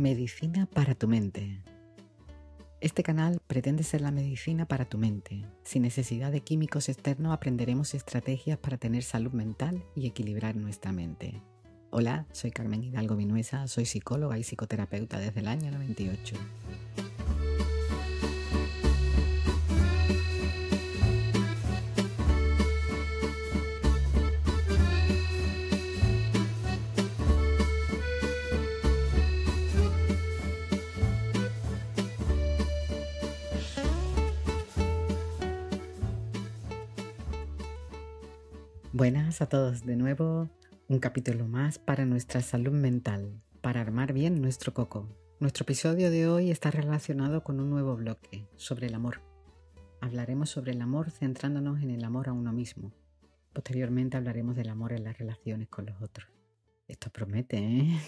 Medicina para tu mente. Este canal pretende ser la medicina para tu mente. Sin necesidad de químicos externos aprenderemos estrategias para tener salud mental y equilibrar nuestra mente. Hola, soy Carmen Hidalgo Vinuesa, soy psicóloga y psicoterapeuta desde el año 98. Buenas a todos de nuevo, un capítulo más para nuestra salud mental, para armar bien nuestro coco. Nuestro episodio de hoy está relacionado con un nuevo bloque sobre el amor. Hablaremos sobre el amor centrándonos en el amor a uno mismo. Posteriormente hablaremos del amor en las relaciones con los otros. Esto promete, ¿eh?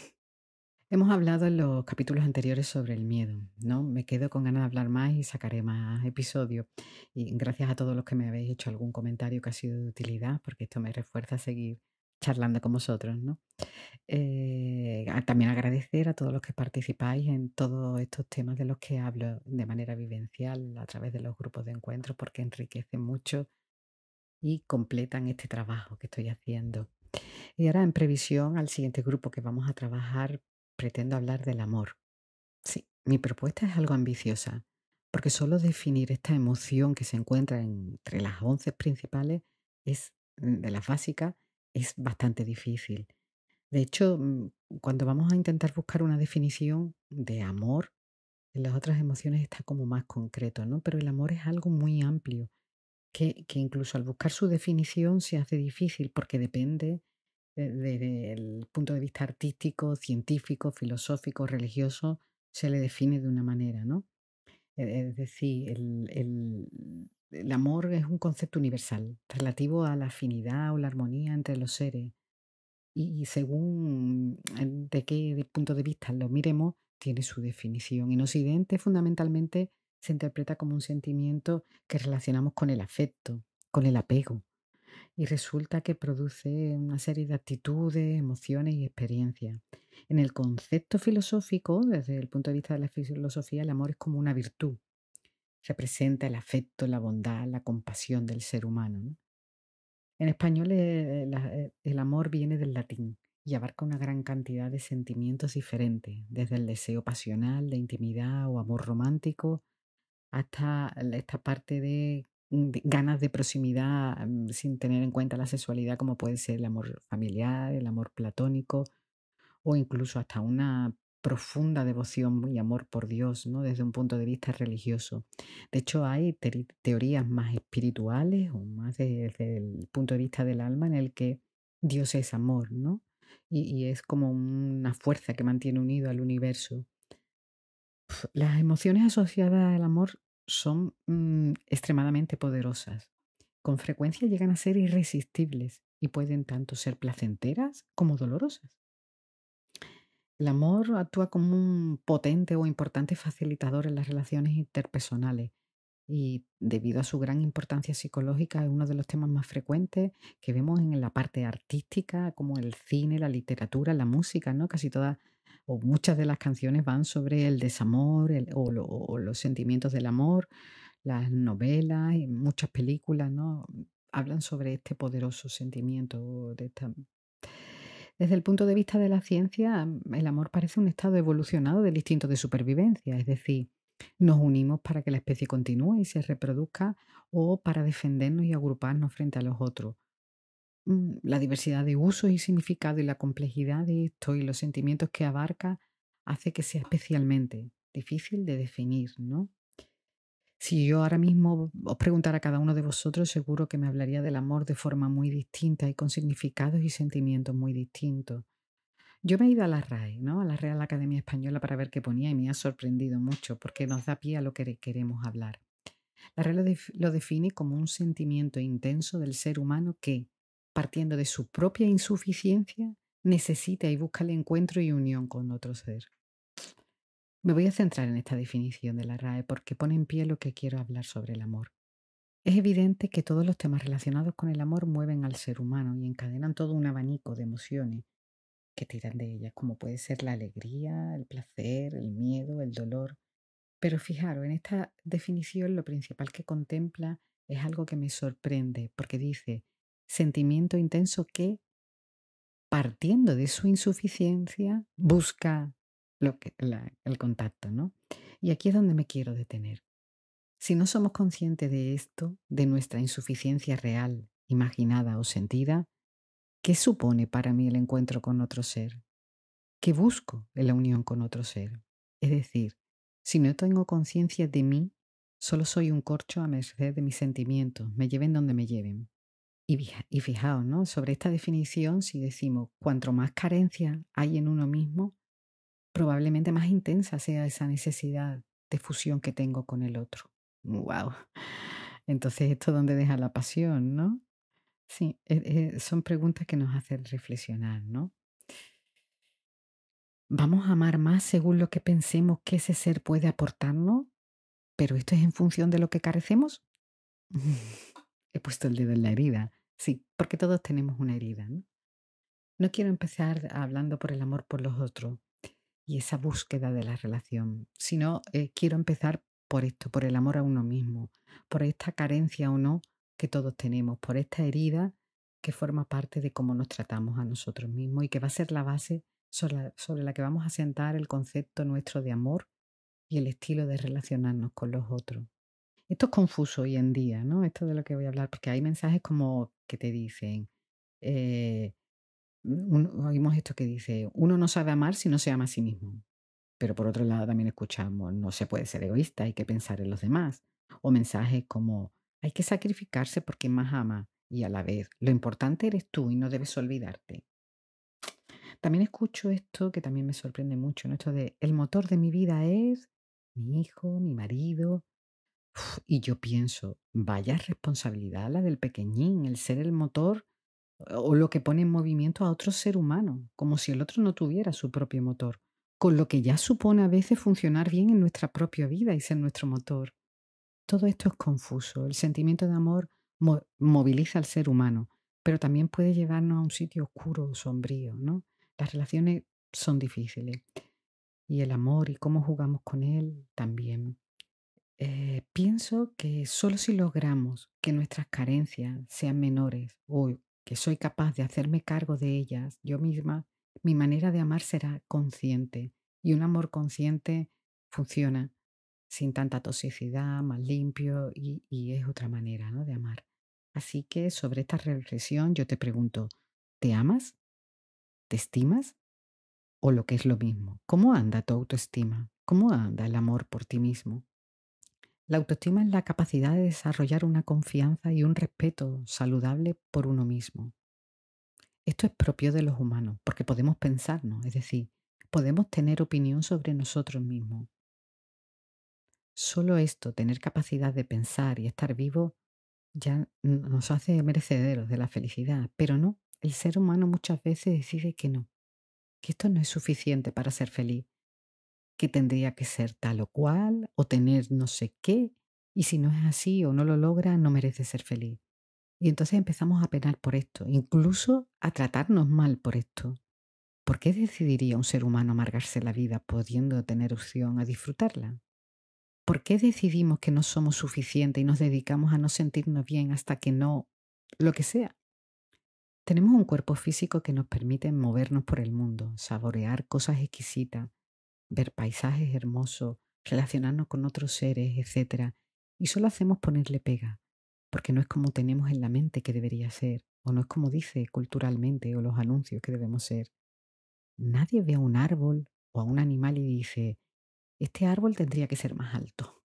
Hemos hablado en los capítulos anteriores sobre el miedo, ¿no? Me quedo con ganas de hablar más y sacaré más episodios. Y gracias a todos los que me habéis hecho algún comentario que ha sido de utilidad, porque esto me refuerza a seguir charlando con vosotros, ¿no? Eh, también agradecer a todos los que participáis en todos estos temas de los que hablo de manera vivencial a través de los grupos de encuentro, porque enriquecen mucho y completan este trabajo que estoy haciendo. Y ahora en previsión al siguiente grupo que vamos a trabajar pretendo hablar del amor. Sí, mi propuesta es algo ambiciosa, porque solo definir esta emoción que se encuentra entre las once principales es mm, de las básicas es bastante difícil. De hecho, mm, cuando vamos a intentar buscar una definición de amor, en las otras emociones está como más concreto, ¿no? Pero el amor es algo muy amplio, que, que incluso al buscar su definición se hace difícil porque depende desde el punto de vista artístico, científico, filosófico, religioso, se le define de una manera, ¿no? E, es decir, el, el, amor es un concepto universal, relativo a la afinidad o la armonía entre los seres. Y, según de qué punto de vista lo miremos, tiene su definición. En Occidente, fundamentalmente, se interpreta como un sentimiento que relacionamos con el afecto, con el apego y resulta que produce una serie de actitudes, emociones y experiencias. En el concepto filosófico, desde el punto de vista de la filosofía, el amor es como una virtud. Representa el afecto, la bondad, la compasión del ser humano. En español eh, eh, el amor viene del latín y abarca una gran cantidad de sentimientos diferentes, desde el deseo pasional, de intimidad o amor romántico, hasta esta parte de ganas de proximidad mm, sin tener en cuenta la sexualidad, como puede ser el amor familiar, el amor platónico o incluso hasta una profunda devoción y amor por Dios, ¿no? Desde un punto de vista religioso. De hecho, hay teorías más espirituales o más desde el punto de vista del alma en el que Dios es amor, ¿no? Y, y es como una fuerza que mantiene unido al universo. Las emociones asociadas al amor son mm, extremadamente poderosas. Con frecuencia llegan a ser irresistibles y pueden tanto ser placenteras como dolorosas. El amor actúa como un potente o importante facilitador en las relaciones interpersonales y debido a su gran importancia psicológica es uno de los temas más frecuentes que vemos en la parte artística como el cine, la literatura, la música, ¿no? Casi todas muchas de las canciones van sobre el desamor o, los sentimientos del amor, las novelas y muchas películas, ¿no? Hablan sobre este poderoso sentimiento. De Desde el punto de vista de la ciencia, el amor parece un estado evolucionado del instinto de supervivencia, es decir, nos unimos para que la especie continúe y se reproduzca o para defendernos y agruparnos frente a los otros. Mm, la diversidad de usos y significado y la complejidad de esto y los sentimientos que abarca hace que sea especialmente difícil de definir, ¿no? Si yo ahora mismo os preguntara a cada uno de vosotros, seguro que me hablaría del amor de forma muy distinta y con significados y sentimientos muy distintos. Yo me he ido a la RAE, ¿no? A la Real Academia Española para ver qué ponía y me ha sorprendido mucho porque nos da pie a lo que queremos hablar. La RAE lo define como un sentimiento intenso del ser humano que, partiendo de su propia insuficiencia, necesita y busca el encuentro y unión con otro ser. Me voy a centrar en esta definición de la RAE porque pone en pie lo que quiero hablar sobre el amor. Es evidente que todos los temas relacionados con el amor mueven al ser humano y encadenan todo un abanico de emociones que tiran de ellas, como puede ser la alegría, el placer, el miedo, el dolor. Pero fijaros, en esta definición lo principal que contempla es algo que me sorprende, porque dice sentimiento intenso que, partiendo de su insuficiencia, busca lo que, el contacto, ¿no? Y aquí es donde me quiero detener. Si no somos conscientes de esto, de nuestra insuficiencia real, imaginada o sentida, ¿qué supone para mí el encuentro con otro ser? ¿Qué busco en la unión con otro ser? Es decir, si no tengo conciencia de mí, solo soy un corcho a merced de mis sentimientos, me lleven donde me lleven. Y, fijaos, ¿no? Sobre esta definición, si decimos cuanto más carencia hay en uno mismo, probablemente más intensa sea esa necesidad de fusión que tengo con el otro. ¡Wow! Entonces, ¿esto dónde deja la pasión, no? Sí, eh, eh, son preguntas que nos hacen reflexionar, ¿no? ¿Vamos a amar más según lo que pensemos que ese ser puede aportarnos? ¿Pero esto es en función de lo que carecemos? He puesto el dedo en la herida. Sí, porque todos tenemos una herida, ¿no? Quiero empezar hablando por el amor por los otros, y esa búsqueda de la relación, sino eh, quiero empezar por esto, por el amor a uno mismo, por esta carencia o no que todos tenemos, por esta herida que forma parte de cómo nos tratamos a nosotros mismos y que va a ser la base sobre la, que vamos a sentar el concepto nuestro de amor y el estilo de relacionarnos con los otros. Esto es confuso hoy en día, ¿no? Esto de lo que voy a hablar, porque hay mensajes como que te dicen, eh, oímos esto que dice, uno no sabe amar si no se ama a sí mismo. Pero por otro lado también escuchamos, no se puede ser egoísta, hay que pensar en los demás. O mensajes como, hay que sacrificarse porque más ama y a la vez, lo importante eres tú y no debes olvidarte. También escucho esto que también me sorprende mucho, ¿no? esto de, el motor de mi vida es mi hijo, mi marido. Y yo pienso, vaya responsabilidad la del pequeñín, el ser el motor o lo que pone en movimiento a otro ser humano, como si el otro no tuviera su propio motor, con lo que ya supone a veces funcionar bien en nuestra propia vida y ser nuestro motor. Todo esto es confuso. El sentimiento de amor moviliza al ser humano, pero también puede llevarnos a un sitio oscuro o sombrío, ¿no? Las relaciones son difíciles y el amor y cómo jugamos con él también. Eh, pienso que solo si logramos que nuestras carencias sean menores o que soy capaz de hacerme cargo de ellas yo misma, mi manera de amar será consciente y un amor consciente funciona sin tanta toxicidad, más limpio y, es otra manera ¿no? de amar. Así que sobre esta reflexión yo te pregunto, ¿te amas? ¿Te estimas? ¿O lo que es lo mismo? ¿Cómo anda tu autoestima? ¿Cómo anda el amor por ti mismo? La autoestima es la capacidad de desarrollar una confianza y un respeto saludable por uno mismo. Esto es propio de los humanos, porque podemos pensarnos, es decir, podemos tener opinión sobre nosotros mismos. Solo esto, tener capacidad de pensar y estar vivo, ya nos hace merecederos de la felicidad, pero no, el ser humano muchas veces decide que no, que esto no es suficiente para ser feliz, que tendría que ser tal o cual o tener no sé qué, y si no es así o no lo logra, no merece ser feliz. Y entonces empezamos a penar por esto, incluso a tratarnos mal por esto. ¿Por qué decidiría un ser humano amargarse la vida pudiendo tener opción a disfrutarla? ¿Por qué decidimos que no somos suficientes y nos dedicamos a no sentirnos bien hasta que no, lo que sea? Tenemos un cuerpo físico que nos permite movernos por el mundo, saborear cosas exquisitas, ver paisajes hermosos, relacionarnos con otros seres, etc. Y solo hacemos ponerle pega, porque no es como tenemos en la mente que debería ser, o no es como dice culturalmente o los anuncios que debemos ser. Nadie ve a un árbol o a un animal y dice, este árbol tendría que ser más alto.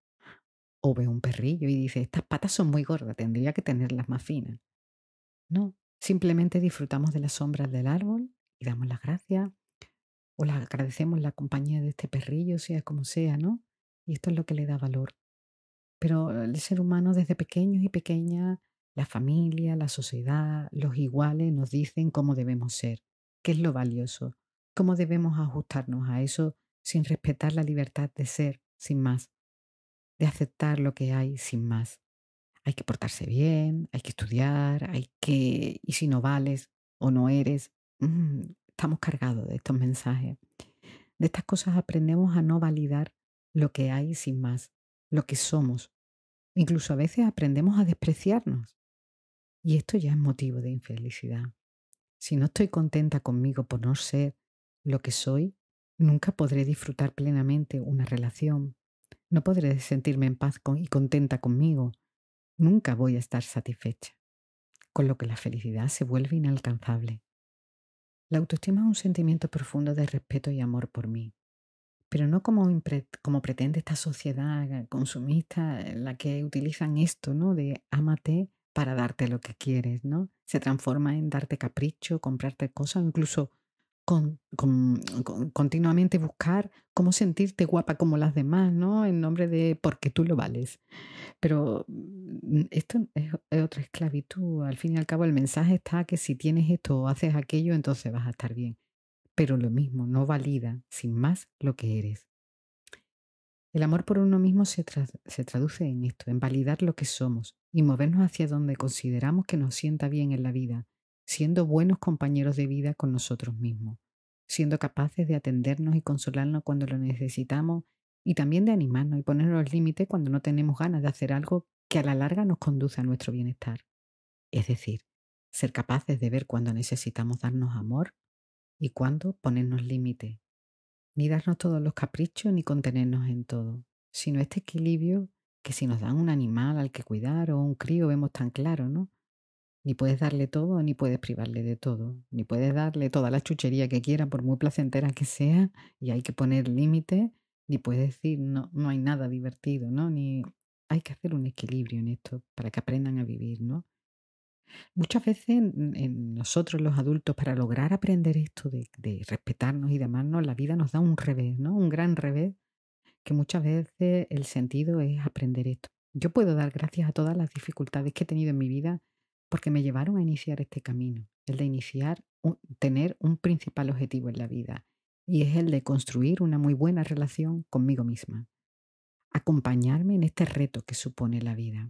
O ve un perrillo y dice, estas patas son muy gordas, tendría que tenerlas más finas. No, simplemente disfrutamos de las sombras del árbol y damos las gracias o le agradecemos la compañía de este perrillo, sea como sea, ¿no? Y esto es lo que le da valor. Pero el ser humano desde pequeños y pequeñas, la familia, la sociedad, los iguales nos dicen cómo debemos ser, qué es lo valioso, cómo debemos ajustarnos a eso sin respetar la libertad de ser sin más, de aceptar lo que hay sin más. Hay que portarse bien, hay que estudiar, hay que... Y si no vales o no eres, mm, estamos cargados de estos mensajes. De estas cosas aprendemos a no validar lo que hay sin más, lo que somos. Incluso a veces aprendemos a despreciarnos. Y esto ya es motivo de infelicidad. Si no estoy contenta conmigo por no ser lo que soy, nunca podré disfrutar plenamente una relación. No podré sentirme en paz y contenta conmigo. Nunca voy a estar satisfecha. Con lo que la felicidad se vuelve inalcanzable. La autoestima es un sentimiento profundo de respeto y amor por mí, pero no como, como pretende esta sociedad consumista en la que utilizan esto, ¿no? De ámate para darte lo que quieres, ¿no? Se transforma en darte capricho, comprarte cosas, incluso con, continuamente buscar cómo sentirte guapa como las demás, ¿no? En nombre de porque tú lo vales. Pero mm, esto es, otra esclavitud. Al fin y al cabo, el mensaje está que si tienes esto o haces aquello, entonces vas a estar bien. Pero lo mismo, no valida sin más lo que eres. El amor por uno mismo se, traduce en esto, en validar lo que somos y movernos hacia donde consideramos que nos sienta bien en la vida, siendo buenos compañeros de vida con nosotros mismos, siendo capaces de atendernos y consolarnos cuando lo necesitamos y también de animarnos y ponernos límites cuando no tenemos ganas de hacer algo que a la larga nos conduce a nuestro bienestar. Es decir, ser capaces de ver cuando necesitamos darnos amor y cuándo ponernos límites ni darnos todos los caprichos ni contenernos en todo, sino este equilibrio que si nos dan un animal al que cuidar o un crío vemos tan claro, ¿no? Ni puedes darle todo, ni puedes privarle de todo, ni puedes darle toda la chuchería que quiera, por muy placentera que sea, y hay que poner límites, ni puedes decir no, no hay nada divertido, ¿no? Ni hay que hacer un equilibrio en esto para que aprendan a vivir, ¿no? Muchas veces en, nosotros los adultos, para lograr aprender esto de, de respetarnos y de amarnos, la vida nos da un revés, ¿no? Un gran revés, que muchas veces el sentido es aprender esto. Yo puedo dar gracias a todas las dificultades que he tenido en mi vida porque me llevaron a iniciar este camino, el de iniciar, tener un principal objetivo en la vida, y es el de construir una muy buena relación conmigo misma, acompañarme en este reto que supone la vida.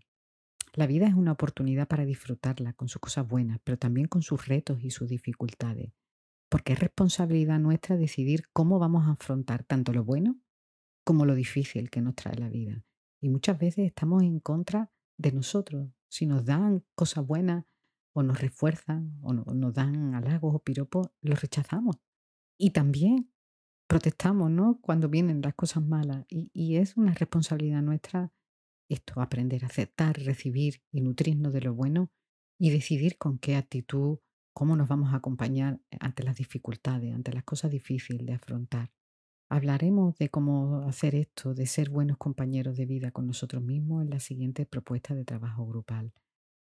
La vida es una oportunidad para disfrutarla con sus cosas buenas, pero también con sus retos y sus dificultades, porque es responsabilidad nuestra decidir cómo vamos a afrontar tanto lo bueno como lo difícil que nos trae la vida. Y muchas veces estamos en contra de nosotros. Si nos dan cosas buenas o nos refuerzan o nos dan halagos o piropos, los rechazamos. Y también protestamos, ¿no? Cuando vienen las cosas malas. Y, y es una responsabilidad nuestra esto, aprender a aceptar, recibir y nutrirnos de lo bueno y decidir con qué actitud, cómo nos vamos a acompañar ante las dificultades, ante las cosas difíciles de afrontar. Hablaremos de cómo hacer esto, de ser buenos compañeros de vida con nosotros mismos en la siguiente propuesta de trabajo grupal.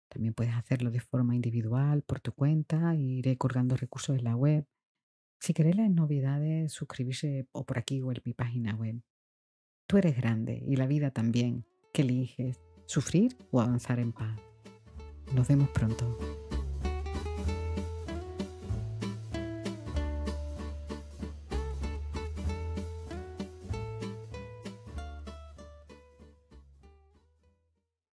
También puedes hacerlo de forma individual, por tu cuenta, e iré colgando recursos en la web. Si queréis las novedades, suscribirse o por aquí o en mi página web. Tú eres grande y la vida también. ¿Qué eliges? ¿Sufrir o avanzar en paz? Nos vemos pronto.